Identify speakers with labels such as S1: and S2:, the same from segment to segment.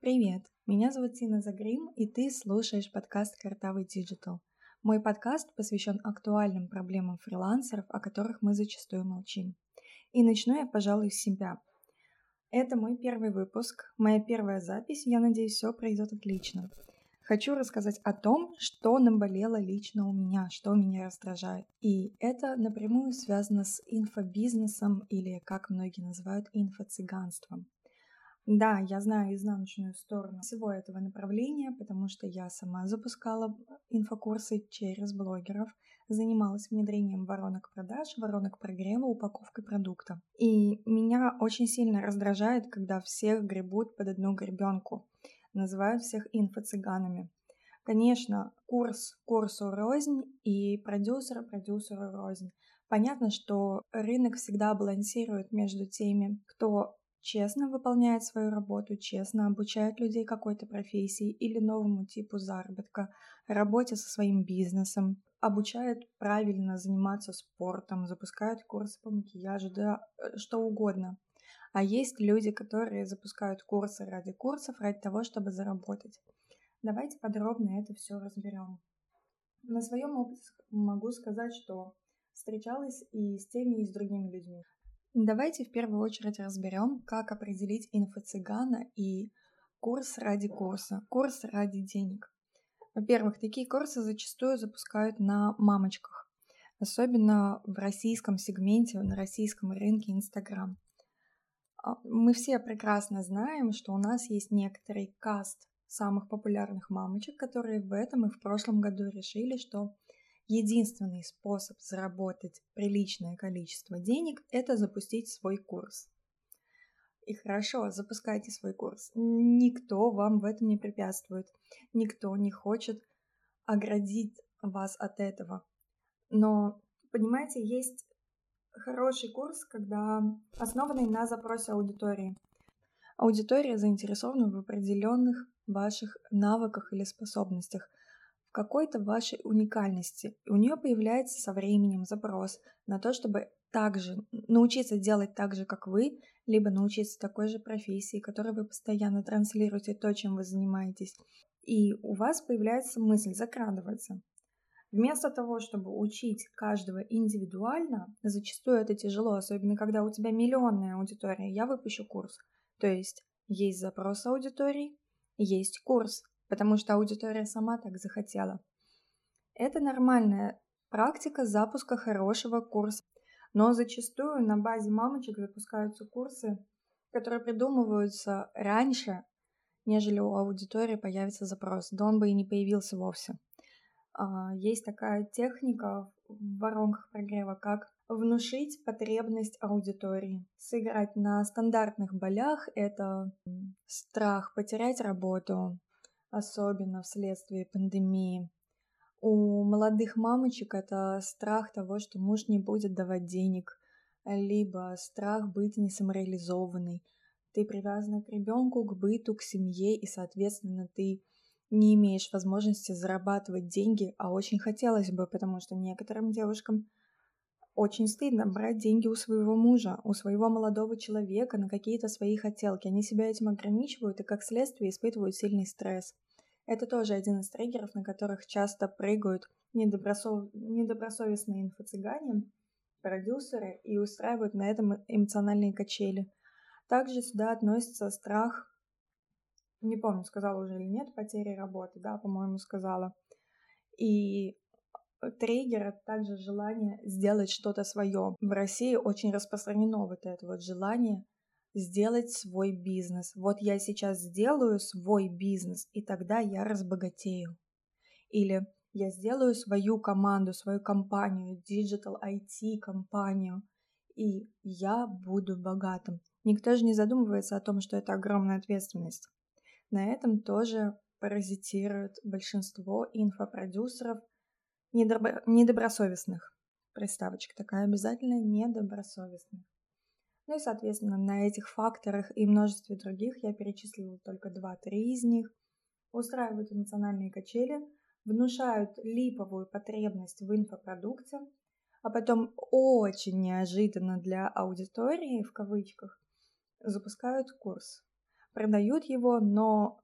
S1: Привет, меня зовут Тина Загрим, и ты слушаешь подкаст «Картавый Диджитал». Мой подкаст посвящен актуальным проблемам фрилансеров, о которых мы зачастую молчим. И начну я, пожалуй, с себя. Это мой первый выпуск, моя первая запись, я надеюсь, все пройдет отлично. Хочу рассказать о том, что наболело лично у меня, что меня раздражает. И это напрямую связано с инфобизнесом или, как многие называют, инфо-цыганством. Да, я знаю изнаночную сторону всего этого направления, потому что я сама запускала инфокурсы через блогеров, занималась внедрением воронок продаж, воронок прогрева, упаковкой продукта. И меня очень сильно раздражает, когда всех гребут под одну гребенку, называют всех инфо-цыганами. Конечно, курс курсу рознь и продюсер продюсеру рознь. Понятно, что рынок всегда балансирует между теми, кто честно выполняет свою работу, честно обучает людей какой-то профессии или новому типу заработка, работе со своим бизнесом, обучает правильно заниматься спортом, запускает курсы по макияжу, да э, что угодно. А есть люди, которые запускают курсы ради курсов, ради того, чтобы заработать. Давайте подробно это все разберем. На своем опыте могу сказать, что встречалась и с теми, и с другими людьми. Давайте в первую очередь разберем, как определить инфо-цыгана и курс ради курса, курс ради денег. Во-первых, такие курсы зачастую запускают на мамочках, особенно в российском сегменте, на российском рынке Инстаграм. А, мы все прекрасно знаем, что у нас есть некоторый каст самых популярных мамочек, которые в этом и в прошлом году решили, что единственный способ заработать приличное количество денег – это запустить свой курс. И хорошо, запускайте свой курс. Никто вам в этом не препятствует. Никто не хочет оградить вас от этого. Но, понимаете, есть хороший курс, когда основанный на запросе аудитории. Аудитория заинтересована в определенных ваших навыках или способностях – какой-то вашей уникальности. И у нее появляется со временем запрос на то, чтобы также научиться делать так же, как вы, либо научиться такой же профессии, которой вы постоянно транслируете то, чем вы занимаетесь. И у вас появляется мысль, закрадываться. Вместо того, чтобы учить каждого индивидуально, зачастую это тяжело, особенно когда у тебя миллионная аудитория, я выпущу курс. То есть есть запрос аудитории, есть курс потому что аудитория сама так захотела. Это нормальная практика запуска хорошего курса, но зачастую на базе мамочек запускаются курсы, которые придумываются раньше, нежели у аудитории появится запрос, да он бы и не появился вовсе. А, есть такая техника в воронках прогрева, как внушить потребность аудитории. Сыграть на стандартных болях — это страх потерять работу, особенно вследствие пандемии. У молодых мамочек это страх того, что муж не будет давать денег, либо страх быть не самореализованной. Ты привязана к ребенку, к быту, к семье, и, соответственно, ты не имеешь возможности зарабатывать деньги, а очень хотелось бы, потому что некоторым девушкам очень стыдно брать деньги у своего мужа, у своего молодого человека на какие-то свои хотелки. Они себя этим ограничивают и, как следствие, испытывают сильный стресс. Это тоже один из триггеров, на которых часто прыгают недобросов... недобросовестные инфо-цыгане, продюсеры и устраивают на этом эмоциональные качели. Также сюда относится страх, не помню, сказала уже или нет, потери работы, да, по-моему, сказала. И триггер — это также желание сделать что-то свое. В России очень распространено вот это вот желание сделать свой бизнес. Вот я сейчас сделаю свой бизнес, и тогда я разбогатею. Или я сделаю свою команду, свою компанию, Digital IT компанию, и я буду богатым. Никто же не задумывается о том, что это огромная ответственность. На этом тоже паразитирует большинство инфопродюсеров недобро... недобросовестных. Приставочка такая обязательно недобросовестных. Ну и, соответственно, на этих факторах и множестве других я перечислила только 2-3 из них. Устраивают эмоциональные качели, внушают липовую потребность в инфопродукте, а потом очень неожиданно для аудитории, в кавычках, запускают курс. продают его, но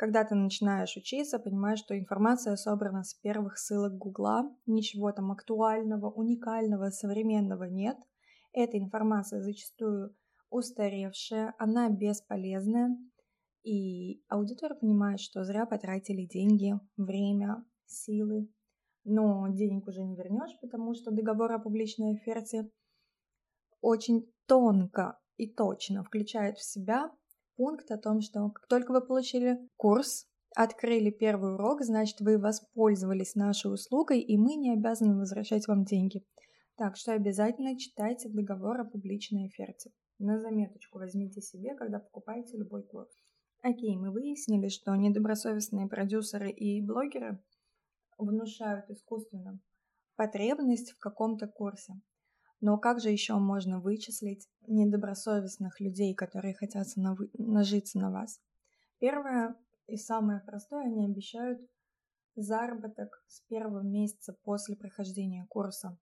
S1: когда ты начинаешь учиться, понимаешь, что информация собрана с первых ссылок Гугла, ничего там актуального, уникального, современного нет. Эта информация зачастую устаревшая, она бесполезная, и аудитор понимает, что зря потратили деньги, время, силы, но денег уже не вернешь, потому что договор о публичной оферте очень тонко и точно включает в себя пункт о том, что как только вы получили курс, открыли первый урок, значит, вы воспользовались нашей услугой, и мы не обязаны возвращать вам деньги. Так что обязательно читайте договор о публичной оферте. На заметочку возьмите себе, когда покупаете любой курс. Окей, мы выяснили, что недобросовестные продюсеры и блогеры внушают искусственно потребность в каком-то курсе. Но как же еще можно вычислить недобросовестных людей, которые хотят нажиться на вас? Первое и самое простое, они обещают заработок с первого месяца после прохождения курса.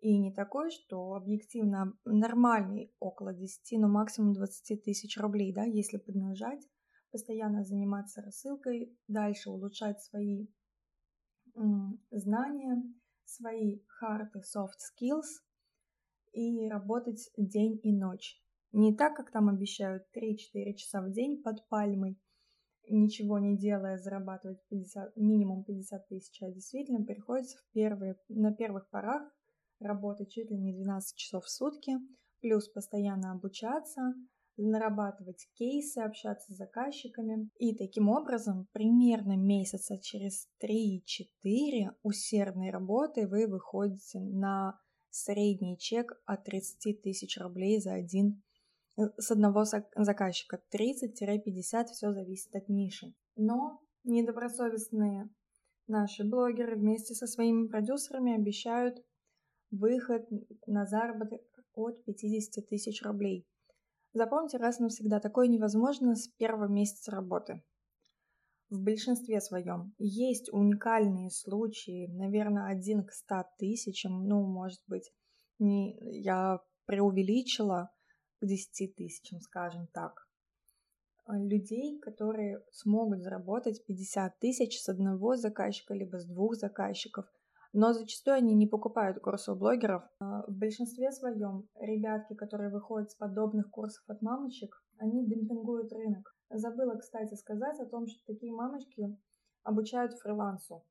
S1: И не такой, что объективно нормальный, около 10, но максимум 20 тысяч рублей, да, если поднажать, постоянно заниматься рассылкой, дальше улучшать свои знания, свои hard и soft skills и работать день и ночь. Не так, как там обещают 3-4 часа в день под пальмой, ничего не делая, зарабатывать 50, минимум 50 тысяч, а действительно приходится в первые, на первых порах работать чуть ли не 12 часов в сутки, плюс постоянно обучаться, нарабатывать кейсы, общаться с заказчиками. И таким образом, примерно месяца через 3-4 усердной работы вы выходите на средний чек от 30 тысяч рублей за один э, с одного заказчика. 30-50, все зависит от ниши. Но недобросовестные наши блогеры вместе со своими продюсерами обещают выход на заработок от 50 тысяч рублей. Запомните раз навсегда, такое невозможно с первого месяца работы. В большинстве своем есть уникальные случаи, наверное, один к ста тысячам, ну, может быть, не, я преувеличила к десяти тысячам, скажем так, людей, которые смогут заработать 50 тысяч с одного заказчика, либо с двух заказчиков – но зачастую они не покупают курсы у блогеров. А, в большинстве своем ребятки, которые выходят с подобных курсов от мамочек, они демпингуют рынок. Забыла, кстати, сказать о том, что такие мамочки обучают фрилансу.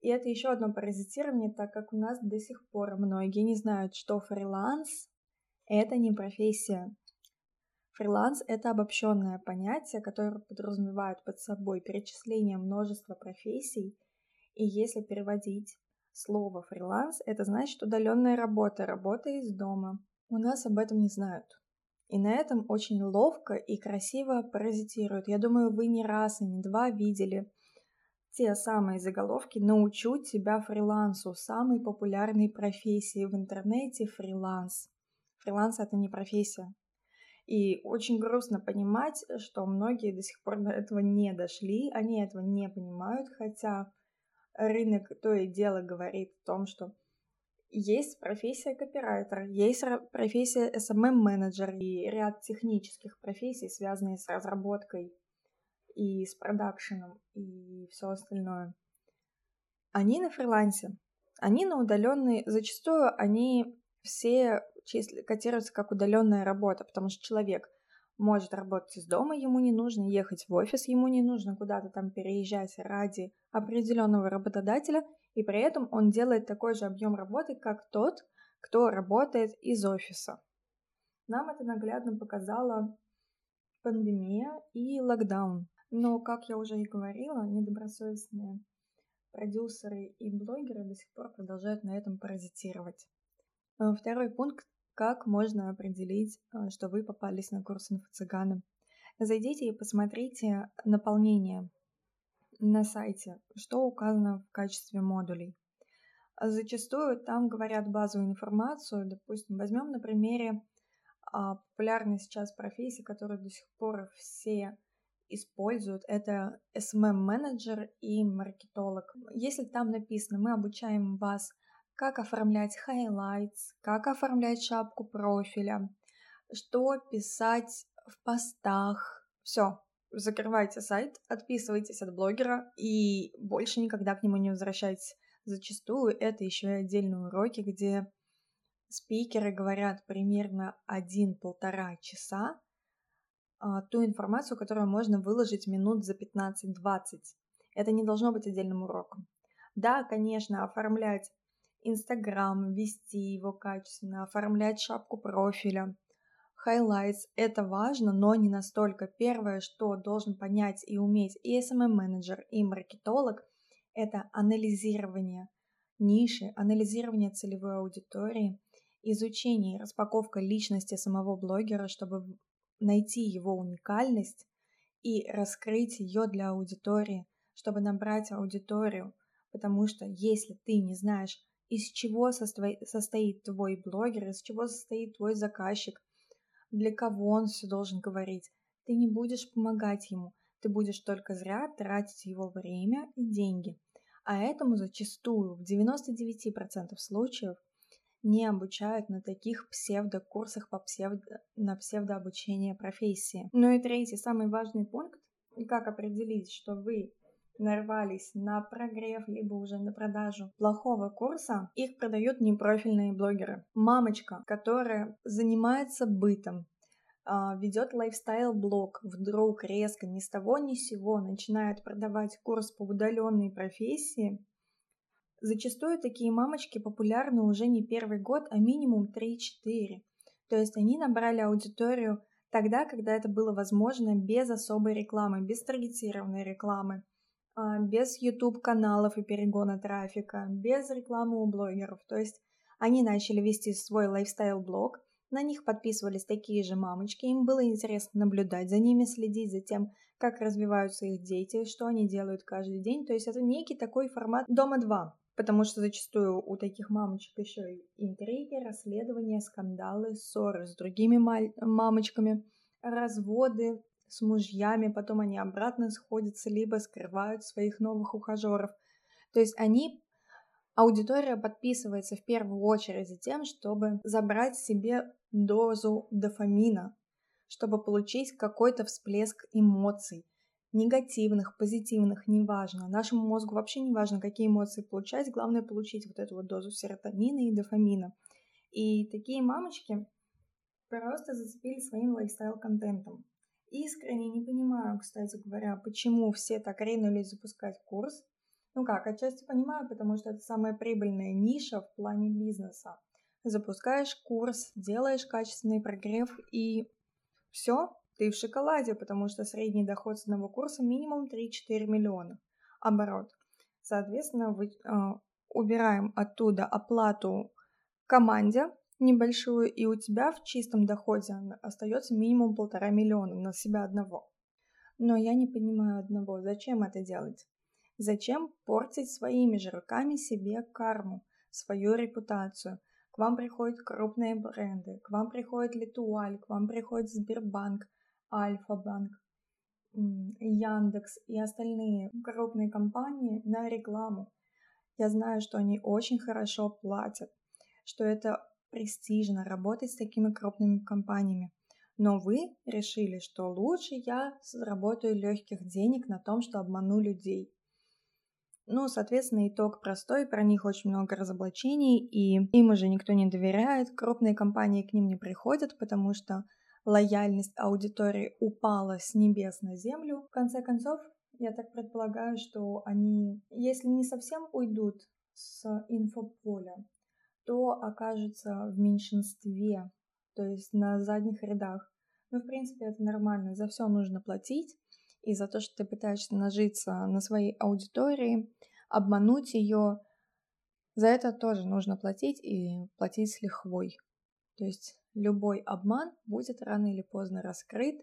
S1: И это еще одно паразитирование, так как у нас до сих пор многие не знают, что фриланс – это не профессия. Фриланс – это обобщенное понятие, которое подразумевает под собой перечисление множества профессий, и если переводить Слово фриланс – это значит удаленная работа, работа из дома. У нас об этом не знают. И на этом очень ловко и красиво паразитируют. Я думаю, вы не раз и не два видели те самые заголовки «Научу тебя фрилансу» самой популярной профессии в интернете – фриланс. Фриланс – это не профессия. И очень грустно понимать, что многие до сих пор до этого не дошли, они этого не понимают, хотя рынок то и дело говорит о том, что есть профессия копирайтера, есть профессия SMM-менеджер и ряд технических профессий, связанные с разработкой и с продакшеном и все остальное. Они на фрилансе, они на удаленной, зачастую они все котируются как удаленная работа, потому что человек может работать из дома, ему не нужно ехать в офис, ему не нужно куда-то там переезжать ради определенного работодателя, и при этом он делает такой же объем работы, как тот, кто работает из офиса. Нам это наглядно показала пандемия и локдаун. Но, как я уже и говорила, недобросовестные продюсеры и блогеры до сих пор продолжают на этом паразитировать. Э, второй пункт как можно определить, э, что вы попались на курс инфо-цыгана? Зайдите и посмотрите наполнение на сайте, что указано в качестве модулей. Зачастую там говорят базовую информацию, допустим, возьмем на примере а, популярной сейчас профессии, которую до сих пор все используют, это SMM-менеджер и маркетолог. Если там написано, мы обучаем вас как оформлять highlights, как оформлять шапку профиля, что писать в постах, Все, закрывайте сайт, отписывайтесь от блогера и больше никогда к нему не возвращайтесь. Зачастую это еще и отдельные уроки, где спикеры говорят примерно один-полтора часа а, ту информацию, которую можно выложить минут за 15-20. Это не должно быть отдельным уроком. Да, конечно, оформлять Инстаграм, вести его качественно, оформлять шапку профиля, highlights – это важно, но не настолько. Первое, что должен понять и уметь и SMM-менеджер, и маркетолог – это анализирование ниши, анализирование целевой аудитории, изучение и распаковка личности самого блогера, чтобы найти его уникальность и раскрыть ее для аудитории, чтобы набрать аудиторию. Потому что если ты не знаешь, из чего состоит твой блогер, из чего состоит твой заказчик, для кого он все должен говорить, ты не будешь помогать ему, ты будешь только зря тратить его время и деньги. А этому зачастую в 99% случаев не обучают на таких псевдокурсах по псевдо, на псевдообучение профессии. Ну и третий, самый важный пункт, как определить, что вы нарвались на прогрев, либо уже на продажу плохого курса, их продают непрофильные блогеры. Мамочка, которая занимается бытом, а, ведет лайфстайл-блог, вдруг резко ни с того ни с сего начинает продавать курс по удаленной профессии, Зачастую такие мамочки популярны уже не первый год, а минимум 3-4. То есть они набрали аудиторию тогда, когда это было возможно без особой рекламы, без таргетированной рекламы, без YouTube-каналов и перегона трафика, без рекламы у блогеров. То есть они начали вести свой лайфстайл-блог, на них подписывались такие же мамочки, им было интересно наблюдать за ними, следить за тем, как развиваются их дети, что они делают каждый день. То есть это некий такой формат дома 2 потому что зачастую у таких мамочек еще и интриги, расследования, скандалы, ссоры с другими мамочками, разводы с мужьями, потом они обратно сходятся, либо скрывают своих новых ухажеров. То есть они, аудитория подписывается в первую очередь за тем, чтобы забрать себе дозу дофамина, чтобы получить какой-то всплеск эмоций, негативных, позитивных, неважно. Нашему мозгу вообще не важно, какие эмоции получать, главное получить вот эту вот дозу серотонина и дофамина. И такие мамочки просто зацепили своим лайфстайл-контентом. Искренне не понимаю, кстати говоря, почему все так ринулись запускать курс. Ну как, отчасти понимаю, потому что это самая прибыльная ниша в плане бизнеса. Запускаешь курс, делаешь качественный прогрев и все, ты в шоколаде, потому что средний доход с одного курса минимум 3-4 миллиона. Оборот. Соответственно, вы, э, убираем оттуда оплату команде небольшую, и у тебя в чистом доходе остается минимум полтора миллиона на себя одного. Но я не понимаю одного, зачем это делать? Зачем портить своими же руками себе карму, свою репутацию? К вам приходят крупные бренды, к вам приходит Литуаль, к вам приходит Сбербанк, Альфа-банк, Яндекс и остальные крупные компании на рекламу. Я знаю, что они очень хорошо платят, что это престижно работать с такими крупными компаниями. Но вы решили, что лучше я заработаю легких денег на том, что обману людей. Ну, соответственно, итог простой, про них очень много разоблачений, и им уже никто не доверяет, крупные компании к ним не приходят, потому что лояльность аудитории упала с небес на землю. В конце концов, я так предполагаю, что они, если не совсем уйдут с инфополя, то окажутся в меньшинстве, то есть на задних рядах. Ну, в принципе, это нормально, за все нужно платить, и за то, что ты пытаешься нажиться на своей аудитории, обмануть ее, за это тоже нужно платить и платить с лихвой. То есть Любой обман будет рано или поздно раскрыт,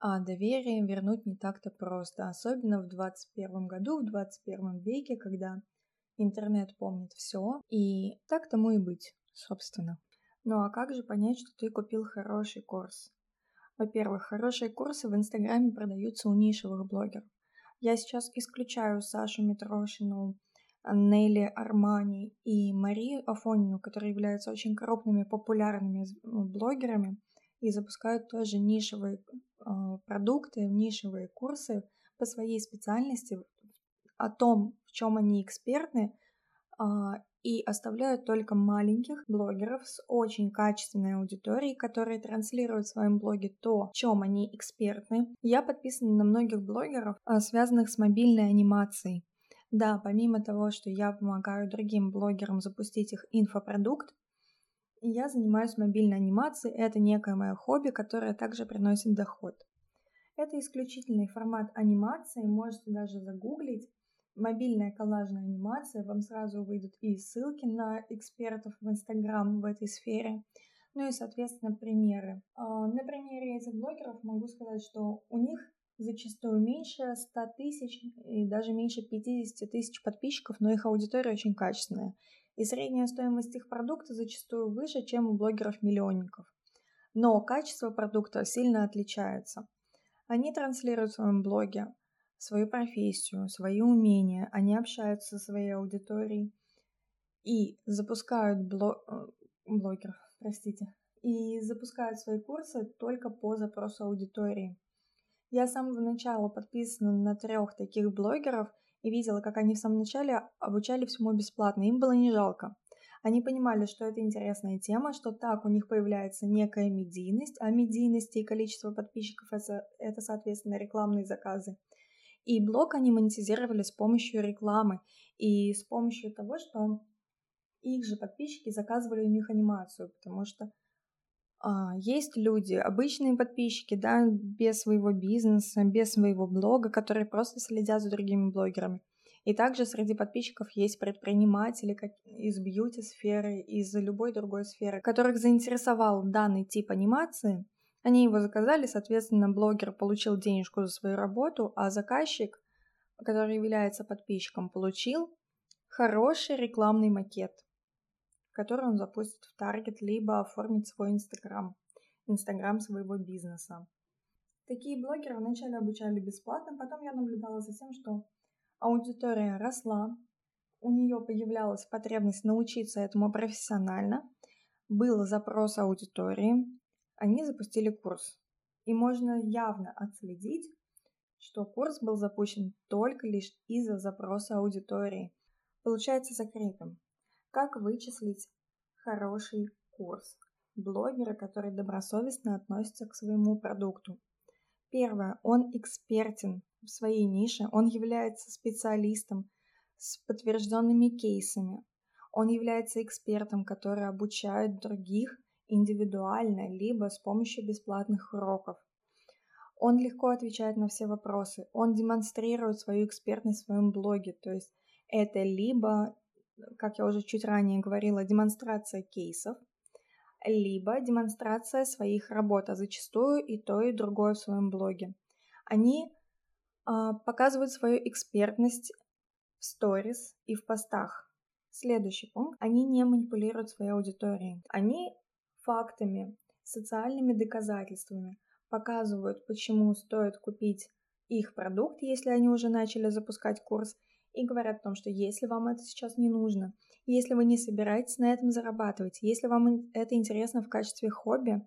S1: а доверие вернуть не так-то просто, особенно в 21 году, в 21 веке, когда интернет помнит все, и так тому и быть, собственно. Ну а как же понять, что ты купил хороший курс? Во-первых, хорошие курсы в Инстаграме продаются у нишевых блогеров. Я сейчас исключаю Сашу Митрошину, Нелли Армани и Марию Афонину, которые являются очень крупными популярными блогерами, и запускают тоже нишевые э, продукты, нишевые курсы по своей специальности о том, чем они экспертны, э, и оставляют только маленьких блогеров с очень качественной аудиторией, которые транслируют в своем блоге то, в чем они экспертны. Я подписана на многих блогеров, а, связанных с мобильной анимацией. Да, помимо того, что я помогаю другим блогерам запустить их инфопродукт, я занимаюсь мобильной анимацией. Это некое мое хобби, которое также приносит доход. Это исключительный формат анимации, можете даже загуглить мобильная коллажная анимация, вам сразу выйдут и ссылки на экспертов в Инстаграм в этой сфере, ну и, соответственно, примеры. А, на примере этих блогеров могу сказать, что у них зачастую меньше 100 тысяч и даже меньше 50 тысяч подписчиков, но их аудитория очень качественная. И средняя стоимость их продукта зачастую выше, чем у блогеров-миллионников. Но качество продукта сильно отличается. Они транслируют в своем блоге свою профессию, свои умения, они общаются со своей аудиторией и запускают блог... Э, блогеров, простите, и запускают свои курсы только по запросу аудитории. Я с самого начала подписана на трех таких блогеров и видела, как они в самом начале обучали всему бесплатно. Им было не жалко. Они понимали, что это интересная тема, что так у них появляется некая медийность, а медийность и количество подписчиков это, это соответственно рекламные заказы. И блог они монетизировали с помощью рекламы и с помощью того, что их же подписчики заказывали у них анимацию, потому что а, есть люди, обычные подписчики, да, без своего бизнеса, без своего блога, которые просто следят за другими блогерами. И также среди подписчиков есть предприниматели как из бьюти-сферы, из любой другой сферы, которых заинтересовал данный тип анимации – они его заказали, соответственно, блогер получил денежку за свою работу, а заказчик, который является подписчиком, получил хороший рекламный макет, который он запустит в Таргет, либо оформит свой Инстаграм, Инстаграм своего бизнеса. Такие блогеры вначале обучали бесплатно, потом я наблюдала за тем, что аудитория росла, у нее появлялась потребность научиться этому профессионально, был запрос аудитории, они запустили курс. И можно явно отследить, что курс был запущен только лишь из-за запроса аудитории. Получается закрытым. Как вычислить хороший курс? Блогера, который добросовестно относится к своему продукту. Первое, он экспертен в своей нише, он является специалистом с подтвержденными кейсами. Он является экспертом, который обучает других индивидуально, либо с помощью бесплатных уроков. Он легко отвечает на все вопросы, он демонстрирует свою экспертность в своем блоге, то есть это либо, как я уже чуть ранее говорила, демонстрация кейсов, либо демонстрация своих работ, а зачастую и то, и другое в своем блоге. Они э, показывают свою экспертность в сторис и в постах. Следующий пункт. Они не манипулируют своей аудиторией. Они фактами, социальными доказательствами показывают, почему стоит купить их продукт, если они уже начали запускать курс, и говорят о том, что если вам это сейчас не нужно, если вы не собираетесь на этом зарабатывать, если вам это интересно в качестве хобби,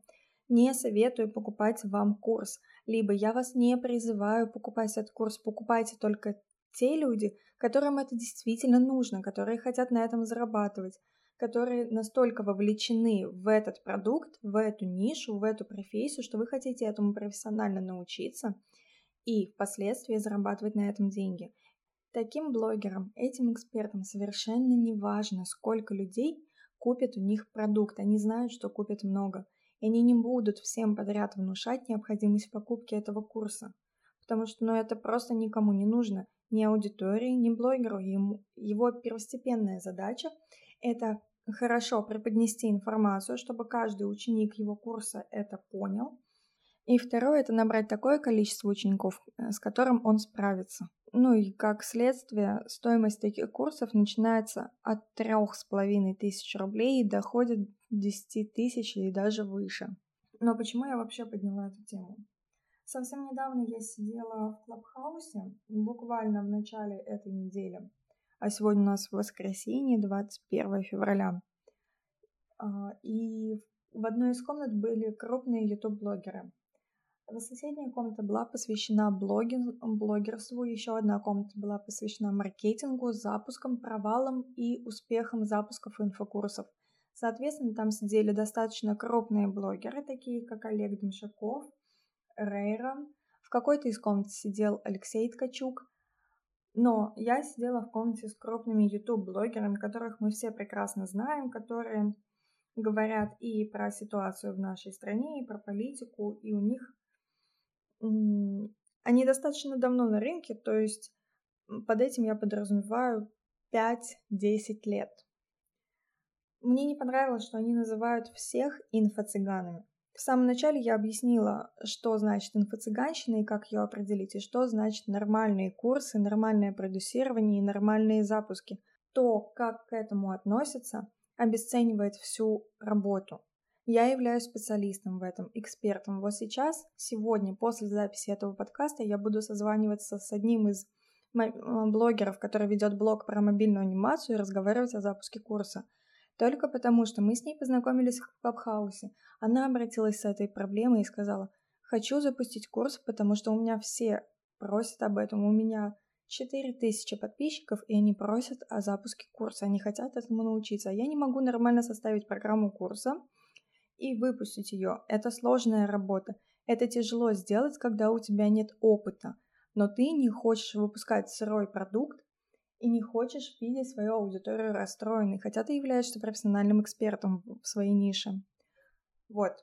S1: не советую покупать вам курс, либо я вас не призываю покупать этот курс, покупайте только те люди, которым это действительно нужно, которые хотят на этом зарабатывать, которые настолько вовлечены в этот продукт, в эту нишу, в эту профессию, что вы хотите этому профессионально научиться и впоследствии зарабатывать на этом деньги. Таким блогерам, этим экспертам совершенно не важно, сколько людей купят у них продукт. Они знают, что купят много. И они не будут всем подряд внушать необходимость покупки этого курса. Потому что ну, это просто никому не нужно. Ни аудитории, ни блогеру. Ему, его первостепенная задача – это хорошо преподнести информацию, чтобы каждый ученик его курса это понял. И второе – это набрать такое количество учеников, э, с которым он справится. Ну и как следствие, стоимость таких курсов начинается от трех с половиной тысяч рублей и доходит до 10 тысяч и даже выше. Но почему я вообще подняла эту тему? Совсем недавно я сидела в Клабхаусе, буквально в начале этой недели, а сегодня у нас воскресенье, 21 февраля. А, и В одной из комнат были крупные YouTube-блогеры. Соседняя комната была посвящена блогин, блогерству, еще одна комната была посвящена маркетингу, запускам, провалам и успехам запусков инфокурсов. Соответственно, там сидели достаточно крупные блогеры, такие как Олег Дмшаков, Рейра. В какой-то из комнат сидел Алексей Ткачук. Но я сидела в комнате с крупными YouTube-блогерами, которых мы все прекрасно знаем, которые говорят и про ситуацию в нашей стране, и про политику, и у них они достаточно давно на рынке, то есть под этим я подразумеваю 5-10 лет. Мне не понравилось, что они называют всех инфо-цыганами. В самом начале я объяснила, что значит инфо-цыганщина и как ее определить, и что значит нормальные курсы, нормальное продюсирование и нормальные запуски. То, как к этому относятся, обесценивает всю работу. Я являюсь специалистом в этом, экспертом. Вот сейчас, сегодня, после записи этого подкаста, я буду созваниваться с одним из блогеров, который ведет блог про мобильную анимацию и разговаривать о запуске курса. Только потому, что мы с ней познакомились в Клабхаусе. Она обратилась с этой проблемой и сказала, хочу запустить курс, потому что у меня все просят об этом. У меня 4000 подписчиков, и они просят о запуске курса. Они хотят этому научиться. Я не могу нормально составить программу курса, и выпустить ее. Это сложная работа. Это тяжело сделать, когда у тебя нет опыта. Но ты не хочешь выпускать сырой продукт и не хочешь видеть свою аудиторию расстроенной, хотя ты являешься профессиональным экспертом в своей нише. Вот.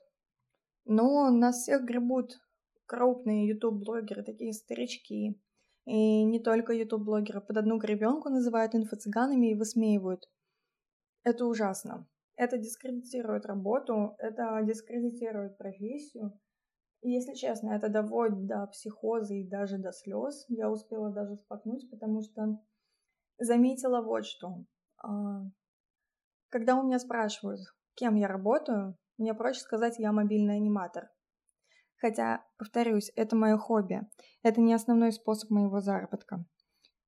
S1: Но нас всех гребут крупные YouTube-блогеры, такие старички. И не только YouTube-блогеры. Под одну гребенку называют инфо-цыганами и высмеивают. Это ужасно. Это дискредитирует работу, это дискредитирует профессию. И, если честно, это доводит до психоза и даже до слез. Я успела даже споткнуть, потому что заметила вот что. А, когда у меня спрашивают, кем я работаю, мне проще сказать, я мобильный аниматор. Хотя, повторюсь, это мое хобби. Это не основной способ моего заработка.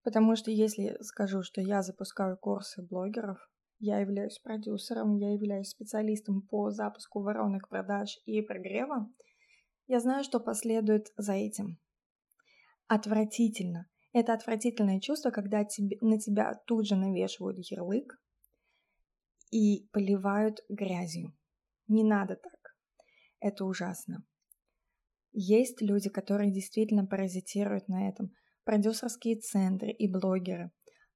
S1: Потому что если скажу, что я запускаю курсы блогеров, я являюсь продюсером, я являюсь специалистом по запуску воронок продаж и прогрева. Я знаю, что последует за этим. Отвратительно. Это отвратительное чувство, когда тебе, на тебя тут же навешивают ярлык и поливают грязью. Не надо так. Это ужасно. Есть люди, которые действительно паразитируют на этом. Продюсерские центры и блогеры.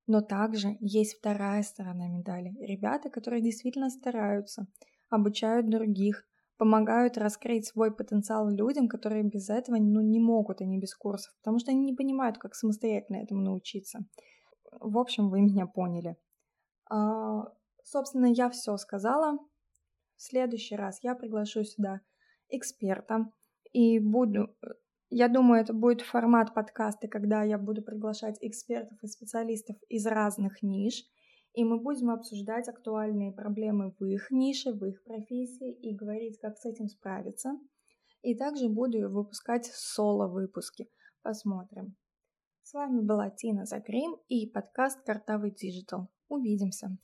S1: Но также есть вторая сторона медали. Ребята, которые действительно стараются, обучают других, помогают раскрыть свой потенциал людям, которые без этого ну, не могут, они без курсов, потому что они не понимают, как самостоятельно этому научиться. В общем, вы меня поняли. А, собственно, я все сказала. В следующий раз я приглашу сюда эксперта и буду я думаю, это будет формат подкаста, когда я буду приглашать экспертов и специалистов из разных ниш, и мы будем обсуждать актуальные проблемы в их нише, в их профессии и говорить, как с этим справиться. И также буду выпускать соло-выпуски. Посмотрим. С вами была Тина Загрим и подкаст «Картавый Digital. Увидимся!